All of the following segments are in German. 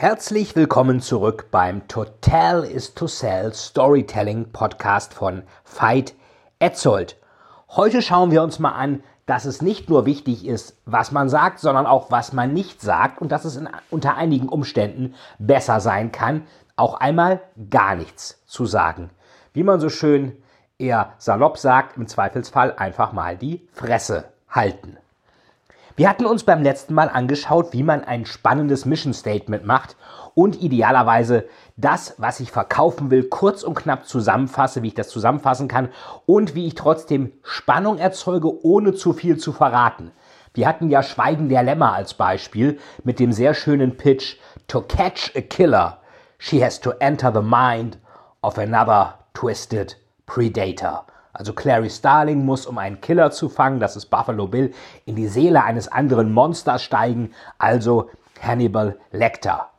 Herzlich willkommen zurück beim Total is to Sell Storytelling Podcast von Veit Etzold. Heute schauen wir uns mal an, dass es nicht nur wichtig ist, was man sagt, sondern auch, was man nicht sagt und dass es in, unter einigen Umständen besser sein kann, auch einmal gar nichts zu sagen. Wie man so schön eher salopp sagt, im Zweifelsfall einfach mal die Fresse halten. Wir hatten uns beim letzten Mal angeschaut, wie man ein spannendes Mission Statement macht und idealerweise das, was ich verkaufen will, kurz und knapp zusammenfasse, wie ich das zusammenfassen kann und wie ich trotzdem Spannung erzeuge, ohne zu viel zu verraten. Wir hatten ja Schweigen der Lämmer als Beispiel mit dem sehr schönen Pitch To catch a killer, she has to enter the mind of another twisted predator. Also Clary Starling muss, um einen Killer zu fangen, das ist Buffalo Bill, in die Seele eines anderen Monsters steigen, also Hannibal Lecter.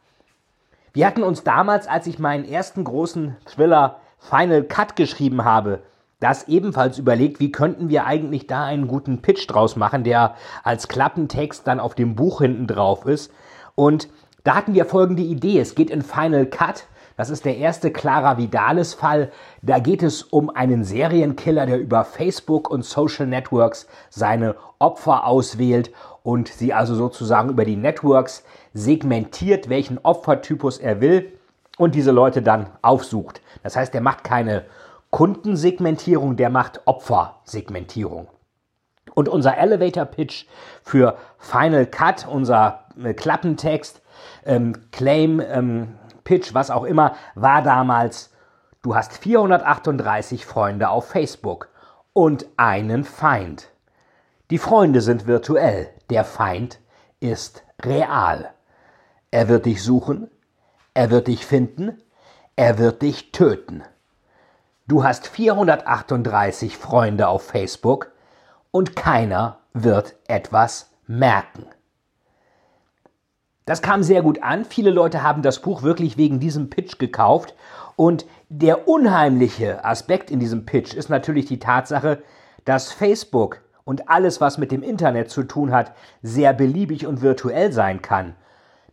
Wir hatten uns damals, als ich meinen ersten großen Thriller Final Cut geschrieben habe, das ebenfalls überlegt, wie könnten wir eigentlich da einen guten Pitch draus machen, der als Klappentext dann auf dem Buch hinten drauf ist. Und da hatten wir folgende Idee. Es geht in Final Cut das ist der erste Clara Vidales Fall. Da geht es um einen Serienkiller, der über Facebook und Social Networks seine Opfer auswählt und sie also sozusagen über die Networks segmentiert, welchen Opfertypus er will und diese Leute dann aufsucht. Das heißt, er macht keine Kundensegmentierung, der macht Opfersegmentierung. Und unser Elevator Pitch für Final Cut, unser äh, Klappentext, ähm, Claim, ähm, Pitch, was auch immer, war damals, du hast 438 Freunde auf Facebook und einen Feind. Die Freunde sind virtuell, der Feind ist real. Er wird dich suchen, er wird dich finden, er wird dich töten. Du hast 438 Freunde auf Facebook und keiner wird etwas merken. Das kam sehr gut an. Viele Leute haben das Buch wirklich wegen diesem Pitch gekauft. Und der unheimliche Aspekt in diesem Pitch ist natürlich die Tatsache, dass Facebook und alles, was mit dem Internet zu tun hat, sehr beliebig und virtuell sein kann.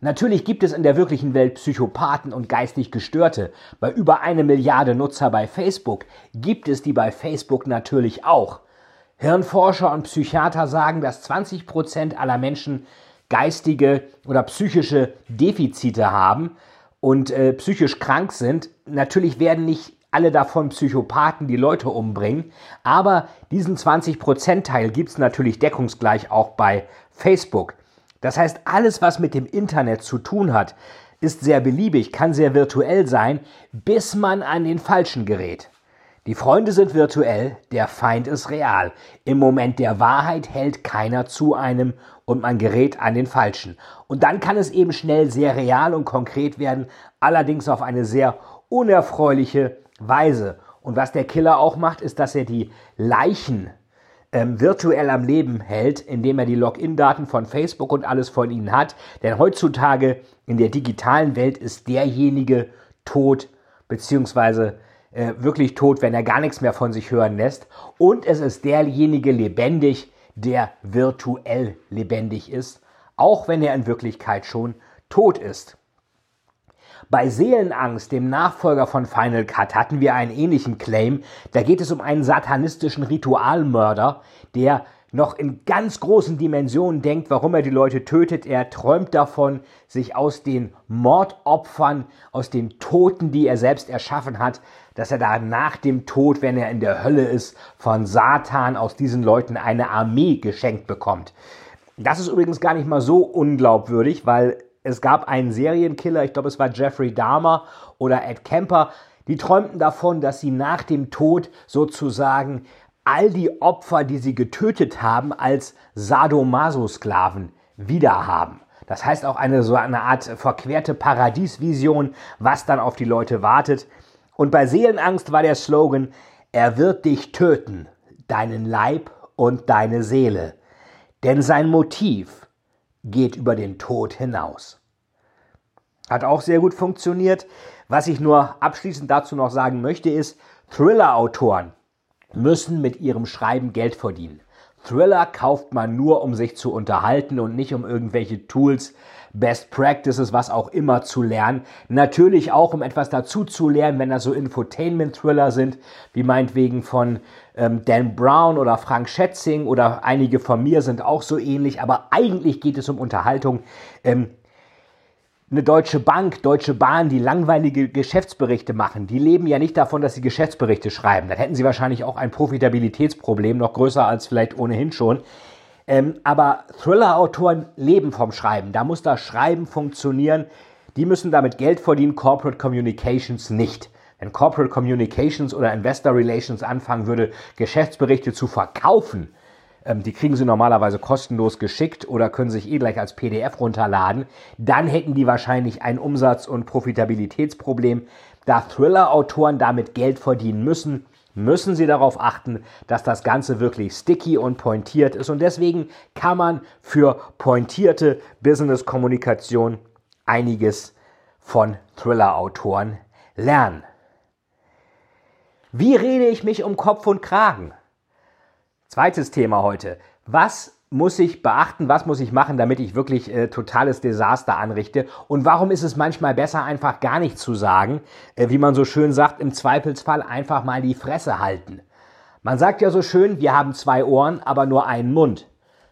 Natürlich gibt es in der wirklichen Welt Psychopathen und geistig Gestörte. Bei über eine Milliarde Nutzer bei Facebook gibt es die bei Facebook natürlich auch. Hirnforscher und Psychiater sagen, dass 20 Prozent aller Menschen geistige oder psychische Defizite haben und äh, psychisch krank sind. Natürlich werden nicht alle davon Psychopathen, die Leute umbringen, aber diesen 20%-Teil gibt es natürlich deckungsgleich auch bei Facebook. Das heißt, alles, was mit dem Internet zu tun hat, ist sehr beliebig, kann sehr virtuell sein, bis man an den Falschen gerät. Die Freunde sind virtuell, der Feind ist real. Im Moment der Wahrheit hält keiner zu einem und man gerät an den Falschen. Und dann kann es eben schnell sehr real und konkret werden, allerdings auf eine sehr unerfreuliche Weise. Und was der Killer auch macht, ist, dass er die Leichen ähm, virtuell am Leben hält, indem er die Login-Daten von Facebook und alles von ihnen hat. Denn heutzutage in der digitalen Welt ist derjenige tot, beziehungsweise äh, wirklich tot, wenn er gar nichts mehr von sich hören lässt. Und es ist derjenige lebendig, der virtuell lebendig ist, auch wenn er in Wirklichkeit schon tot ist. Bei Seelenangst, dem Nachfolger von Final Cut, hatten wir einen ähnlichen Claim. Da geht es um einen satanistischen Ritualmörder, der noch in ganz großen Dimensionen denkt, warum er die Leute tötet. Er träumt davon, sich aus den Mordopfern, aus den Toten, die er selbst erschaffen hat, dass er da nach dem Tod, wenn er in der Hölle ist, von Satan aus diesen Leuten eine Armee geschenkt bekommt. Das ist übrigens gar nicht mal so unglaubwürdig, weil es gab einen Serienkiller, ich glaube es war Jeffrey Dahmer oder Ed Kemper, die träumten davon, dass sie nach dem Tod sozusagen all die Opfer, die sie getötet haben, als Sadomaso-Sklaven wiederhaben. Das heißt auch eine so eine Art verquerte Paradiesvision, was dann auf die Leute wartet. Und bei Seelenangst war der Slogan, er wird dich töten, deinen Leib und deine Seele. Denn sein Motiv geht über den Tod hinaus. Hat auch sehr gut funktioniert. Was ich nur abschließend dazu noch sagen möchte, ist, Thriller-Autoren müssen mit ihrem Schreiben Geld verdienen. Thriller kauft man nur, um sich zu unterhalten und nicht um irgendwelche Tools, Best Practices, was auch immer zu lernen. Natürlich auch, um etwas dazu zu lernen, wenn das so Infotainment-Thriller sind, wie meinetwegen von ähm, Dan Brown oder Frank Schätzing oder einige von mir sind auch so ähnlich, aber eigentlich geht es um Unterhaltung. Ähm, eine Deutsche Bank, Deutsche Bahn, die langweilige Geschäftsberichte machen, die leben ja nicht davon, dass sie Geschäftsberichte schreiben. Dann hätten sie wahrscheinlich auch ein Profitabilitätsproblem, noch größer als vielleicht ohnehin schon. Ähm, aber Thriller-Autoren leben vom Schreiben. Da muss das Schreiben funktionieren. Die müssen damit Geld verdienen, Corporate Communications nicht. Wenn Corporate Communications oder Investor Relations anfangen würde, Geschäftsberichte zu verkaufen, ähm, die kriegen sie normalerweise kostenlos geschickt oder können sich eh gleich als PDF runterladen, dann hätten die wahrscheinlich ein Umsatz- und Profitabilitätsproblem. Da Thriller-Autoren damit Geld verdienen müssen, müssen Sie darauf achten, dass das Ganze wirklich sticky und pointiert ist. Und deswegen kann man für pointierte Business-Kommunikation einiges von Thriller-Autoren lernen. Wie rede ich mich um Kopf und Kragen? Zweites Thema heute. Was muss ich beachten, was muss ich machen, damit ich wirklich äh, totales Desaster anrichte? Und warum ist es manchmal besser, einfach gar nichts zu sagen? Äh, wie man so schön sagt, im Zweifelsfall einfach mal die Fresse halten. Man sagt ja so schön, wir haben zwei Ohren, aber nur einen Mund.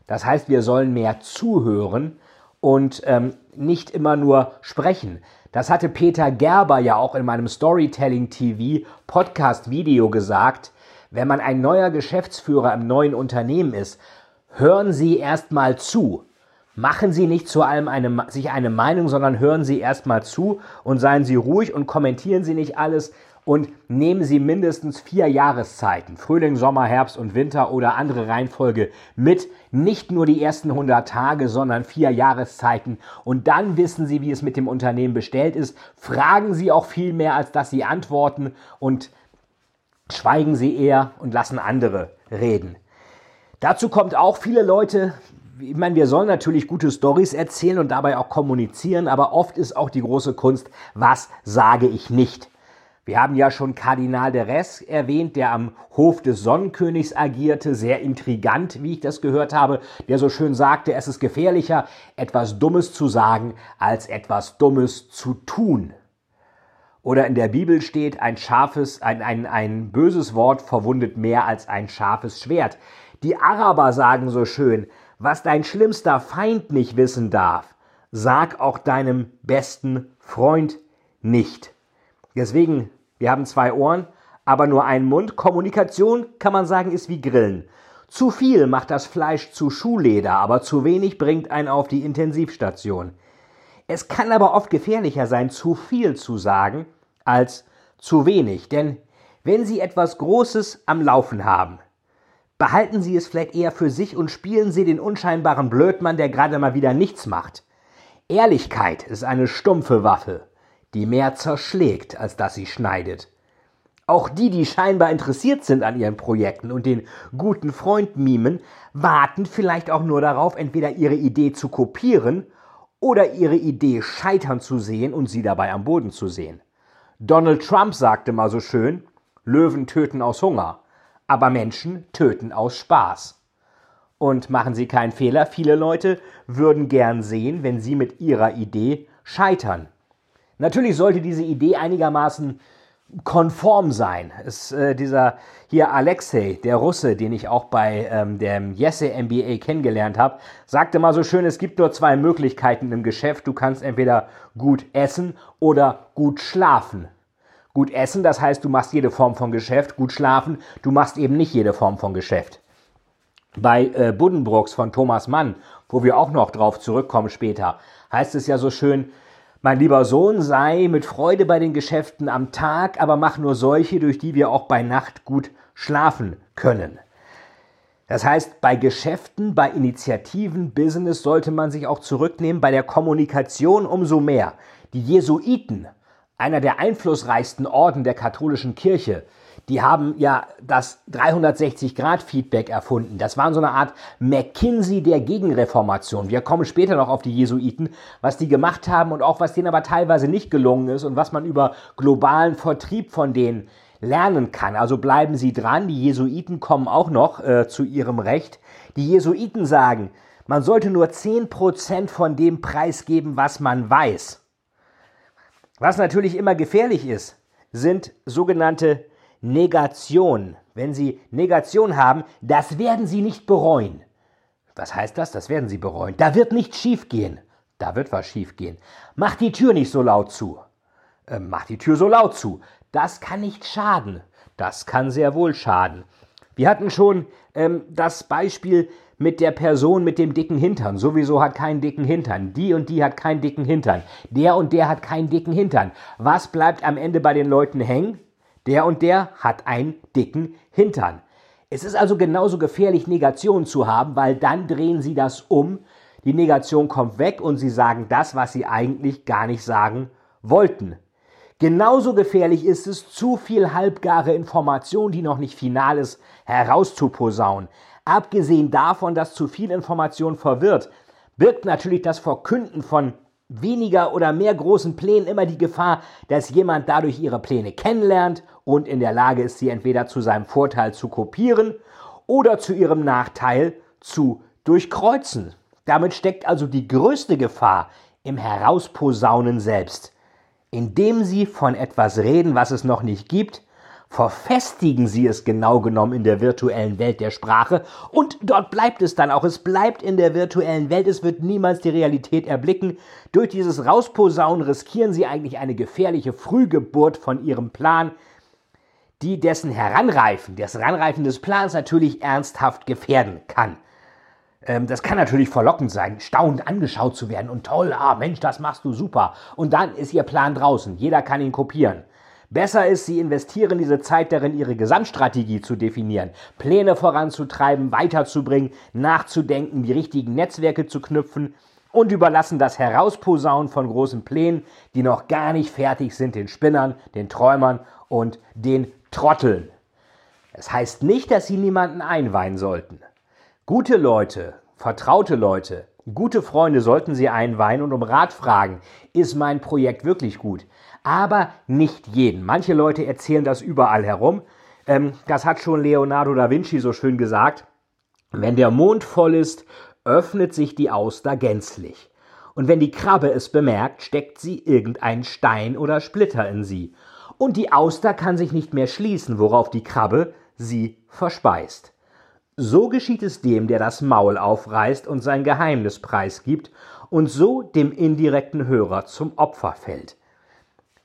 Das heißt, wir sollen mehr zuhören und ähm, nicht immer nur sprechen. Das hatte Peter Gerber ja auch in meinem Storytelling TV Podcast Video gesagt. Wenn man ein neuer Geschäftsführer im neuen Unternehmen ist, hören Sie erstmal zu. Machen Sie nicht zu allem eine, sich eine Meinung, sondern hören Sie erstmal zu und seien Sie ruhig und kommentieren Sie nicht alles und nehmen Sie mindestens vier Jahreszeiten, Frühling, Sommer, Herbst und Winter oder andere Reihenfolge mit. Nicht nur die ersten 100 Tage, sondern vier Jahreszeiten. Und dann wissen Sie, wie es mit dem Unternehmen bestellt ist. Fragen Sie auch viel mehr, als dass Sie antworten und schweigen Sie eher und lassen andere reden. Dazu kommt auch viele Leute, ich meine, wir sollen natürlich gute Stories erzählen und dabei auch kommunizieren, aber oft ist auch die große Kunst, was sage ich nicht. Wir haben ja schon Kardinal de Res erwähnt, der am Hof des Sonnenkönigs agierte, sehr intrigant, wie ich das gehört habe, der so schön sagte, es ist gefährlicher, etwas Dummes zu sagen, als etwas Dummes zu tun. Oder in der Bibel steht, ein scharfes, ein, ein, ein böses Wort verwundet mehr als ein scharfes Schwert. Die Araber sagen so schön, was dein schlimmster Feind nicht wissen darf, sag auch deinem besten Freund nicht. Deswegen, wir haben zwei Ohren, aber nur einen Mund. Kommunikation, kann man sagen, ist wie Grillen. Zu viel macht das Fleisch zu Schuhleder, aber zu wenig bringt einen auf die Intensivstation. Es kann aber oft gefährlicher sein, zu viel zu sagen, als zu wenig, denn wenn Sie etwas Großes am Laufen haben, Behalten Sie es vielleicht eher für sich und spielen Sie den unscheinbaren Blödmann, der gerade mal wieder nichts macht. Ehrlichkeit ist eine stumpfe Waffe, die mehr zerschlägt, als dass sie schneidet. Auch die, die scheinbar interessiert sind an ihren Projekten und den guten Freund mimen, warten vielleicht auch nur darauf, entweder ihre Idee zu kopieren oder ihre Idee scheitern zu sehen und sie dabei am Boden zu sehen. Donald Trump sagte mal so schön, Löwen töten aus Hunger aber Menschen töten aus Spaß. Und machen Sie keinen Fehler, viele Leute würden gern sehen, wenn Sie mit Ihrer Idee scheitern. Natürlich sollte diese Idee einigermaßen konform sein. Ist, äh, dieser hier Alexei, der Russe, den ich auch bei ähm, dem Jesse MBA kennengelernt habe, sagte mal so schön, es gibt nur zwei Möglichkeiten im Geschäft. Du kannst entweder gut essen oder gut schlafen. Gut essen, das heißt, du machst jede Form von Geschäft. Gut schlafen, du machst eben nicht jede Form von Geschäft. Bei äh, Buddenbrooks von Thomas Mann, wo wir auch noch drauf zurückkommen später, heißt es ja so schön, mein lieber Sohn, sei mit Freude bei den Geschäften am Tag, aber mach nur solche, durch die wir auch bei Nacht gut schlafen können. Das heißt, bei Geschäften, bei Initiativen, Business sollte man sich auch zurücknehmen, bei der Kommunikation umso mehr. Die Jesuiten, einer der einflussreichsten Orden der katholischen Kirche, die haben ja das 360-Grad-Feedback erfunden. Das war so eine Art McKinsey der Gegenreformation. Wir kommen später noch auf die Jesuiten, was die gemacht haben und auch was denen aber teilweise nicht gelungen ist und was man über globalen Vertrieb von denen lernen kann. Also bleiben Sie dran. Die Jesuiten kommen auch noch äh, zu ihrem Recht. Die Jesuiten sagen, man sollte nur 10% von dem preisgeben, was man weiß. Was natürlich immer gefährlich ist, sind sogenannte Negation. Wenn Sie Negation haben, das werden Sie nicht bereuen. Was heißt das? Das werden Sie bereuen. Da wird nichts schiefgehen. Da wird was schiefgehen. Mach die Tür nicht so laut zu. Äh, mach die Tür so laut zu. Das kann nicht schaden. Das kann sehr wohl schaden. Wir hatten schon ähm, das Beispiel mit der Person mit dem dicken Hintern. Sowieso hat keinen dicken Hintern. Die und die hat keinen dicken Hintern. Der und der hat keinen dicken Hintern. Was bleibt am Ende bei den Leuten hängen? Der und der hat einen dicken Hintern. Es ist also genauso gefährlich, Negation zu haben, weil dann drehen sie das um. Die Negation kommt weg und sie sagen das, was sie eigentlich gar nicht sagen wollten. Genauso gefährlich ist es, zu viel halbgare Information, die noch nicht final ist, herauszuposaunen. Abgesehen davon, dass zu viel Information verwirrt, birgt natürlich das Verkünden von weniger oder mehr großen Plänen immer die Gefahr, dass jemand dadurch ihre Pläne kennenlernt und in der Lage ist, sie entweder zu seinem Vorteil zu kopieren oder zu ihrem Nachteil zu durchkreuzen. Damit steckt also die größte Gefahr im Herausposaunen selbst. Indem sie von etwas reden, was es noch nicht gibt, verfestigen sie es genau genommen in der virtuellen Welt der Sprache und dort bleibt es dann auch. Es bleibt in der virtuellen Welt, es wird niemals die Realität erblicken. Durch dieses Rausposaunen riskieren sie eigentlich eine gefährliche Frühgeburt von ihrem Plan, die dessen Heranreifen, das Heranreifen des Plans natürlich ernsthaft gefährden kann. Ähm, das kann natürlich verlockend sein, staunend angeschaut zu werden und toll, ah Mensch, das machst du super. Und dann ist ihr Plan draußen, jeder kann ihn kopieren. Besser ist, Sie investieren diese Zeit darin, Ihre Gesamtstrategie zu definieren, Pläne voranzutreiben, weiterzubringen, nachzudenken, die richtigen Netzwerke zu knüpfen und überlassen das Herausposaunen von großen Plänen, die noch gar nicht fertig sind, den Spinnern, den Träumern und den Trotteln. Es das heißt nicht, dass Sie niemanden einweihen sollten. Gute Leute, vertraute Leute, gute Freunde sollten Sie einweihen und um Rat fragen. Ist mein Projekt wirklich gut? aber nicht jeden. Manche Leute erzählen das überall herum. Ähm, das hat schon Leonardo da Vinci so schön gesagt. Wenn der Mond voll ist, öffnet sich die Auster gänzlich. Und wenn die Krabbe es bemerkt, steckt sie irgendeinen Stein oder Splitter in sie. Und die Auster kann sich nicht mehr schließen, worauf die Krabbe sie verspeist. So geschieht es dem, der das Maul aufreißt und sein Geheimnis preisgibt und so dem indirekten Hörer zum Opfer fällt.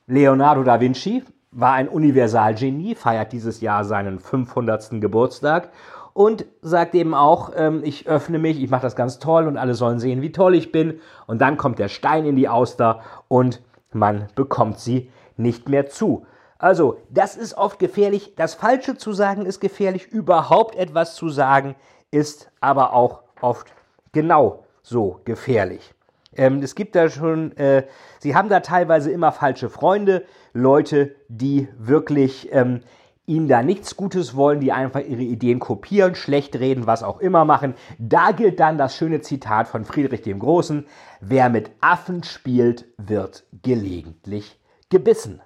Leonardo da Vinci war ein Universalgenie, feiert dieses Jahr seinen 500. Geburtstag und sagt eben auch, ähm, ich öffne mich, ich mache das ganz toll und alle sollen sehen, wie toll ich bin. Und dann kommt der Stein in die Auster und man bekommt sie nicht mehr zu. Also, das ist oft gefährlich. Das Falsche zu sagen ist gefährlich. Überhaupt etwas zu sagen ist aber auch oft genau so gefährlich. Ähm, es gibt da schon, äh, sie haben da teilweise immer falsche Freunde, Leute, die wirklich ähm, ihnen da nichts Gutes wollen, die einfach ihre Ideen kopieren, schlecht reden, was auch immer machen. Da gilt dann das schöne Zitat von Friedrich dem Großen, wer mit Affen spielt, wird gelegentlich gebissen.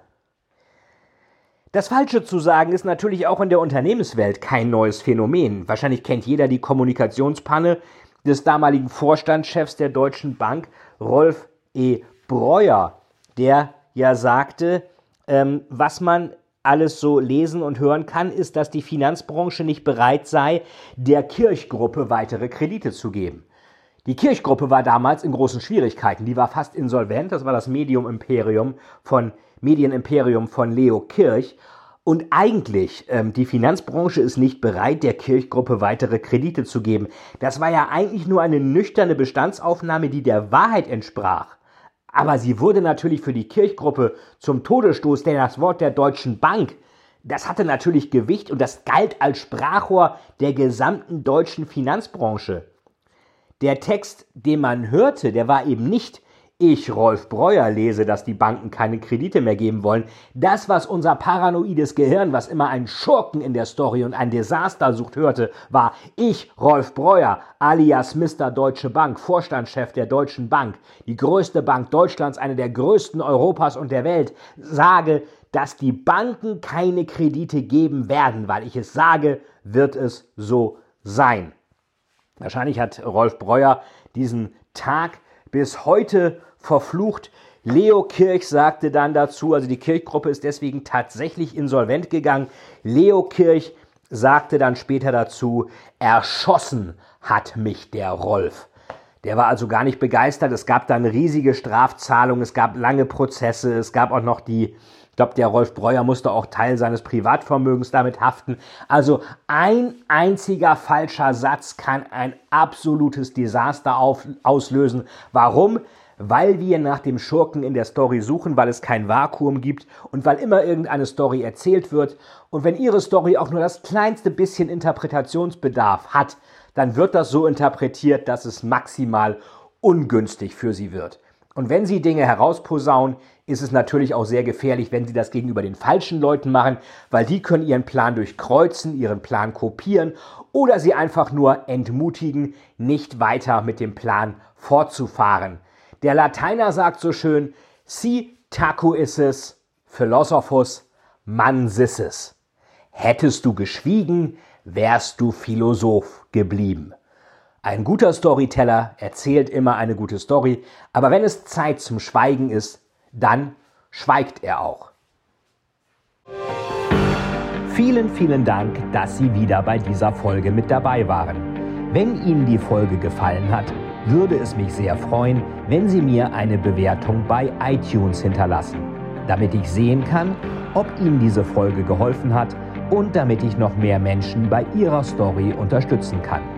Das Falsche zu sagen ist natürlich auch in der Unternehmenswelt kein neues Phänomen. Wahrscheinlich kennt jeder die Kommunikationspanne, des damaligen Vorstandschefs der Deutschen Bank, Rolf E. Breuer, der ja sagte, ähm, was man alles so lesen und hören kann, ist, dass die Finanzbranche nicht bereit sei, der Kirchgruppe weitere Kredite zu geben. Die Kirchgruppe war damals in großen Schwierigkeiten. Die war fast insolvent. Das war das Medium Imperium von Medienimperium von Leo Kirch. Und eigentlich, ähm, die Finanzbranche ist nicht bereit, der Kirchgruppe weitere Kredite zu geben. Das war ja eigentlich nur eine nüchterne Bestandsaufnahme, die der Wahrheit entsprach. Aber sie wurde natürlich für die Kirchgruppe zum Todesstoß, denn das Wort der Deutschen Bank, das hatte natürlich Gewicht und das galt als Sprachrohr der gesamten deutschen Finanzbranche. Der Text, den man hörte, der war eben nicht ich, Rolf Breuer, lese, dass die Banken keine Kredite mehr geben wollen. Das, was unser paranoides Gehirn, was immer einen Schurken in der Story und ein Desaster sucht, hörte, war ich, Rolf Breuer, alias Mr. Deutsche Bank, Vorstandschef der Deutschen Bank, die größte Bank Deutschlands, eine der größten Europas und der Welt, sage, dass die Banken keine Kredite geben werden, weil ich es sage, wird es so sein. Wahrscheinlich hat Rolf Breuer diesen Tag bis heute verflucht. Leo Kirch sagte dann dazu, also die Kirchgruppe ist deswegen tatsächlich insolvent gegangen. Leo Kirch sagte dann später dazu, erschossen hat mich der Rolf. Der war also gar nicht begeistert. Es gab dann riesige Strafzahlungen, es gab lange Prozesse, es gab auch noch die, glaube, der Rolf Breuer musste auch Teil seines Privatvermögens damit haften. Also ein einziger falscher Satz kann ein absolutes Desaster auf, auslösen. Warum? weil wir nach dem Schurken in der Story suchen, weil es kein Vakuum gibt und weil immer irgendeine Story erzählt wird. Und wenn Ihre Story auch nur das kleinste bisschen Interpretationsbedarf hat, dann wird das so interpretiert, dass es maximal ungünstig für Sie wird. Und wenn Sie Dinge herausposaunen, ist es natürlich auch sehr gefährlich, wenn Sie das gegenüber den falschen Leuten machen, weil die können Ihren Plan durchkreuzen, Ihren Plan kopieren oder Sie einfach nur entmutigen, nicht weiter mit dem Plan fortzufahren. Der Lateiner sagt so schön, si taco isses, philosophus mansisses. Hättest du geschwiegen, wärst du Philosoph geblieben. Ein guter Storyteller erzählt immer eine gute Story, aber wenn es Zeit zum Schweigen ist, dann schweigt er auch. Vielen, vielen Dank, dass Sie wieder bei dieser Folge mit dabei waren. Wenn Ihnen die Folge gefallen hat, würde es mich sehr freuen, wenn Sie mir eine Bewertung bei iTunes hinterlassen, damit ich sehen kann, ob Ihnen diese Folge geholfen hat und damit ich noch mehr Menschen bei ihrer Story unterstützen kann.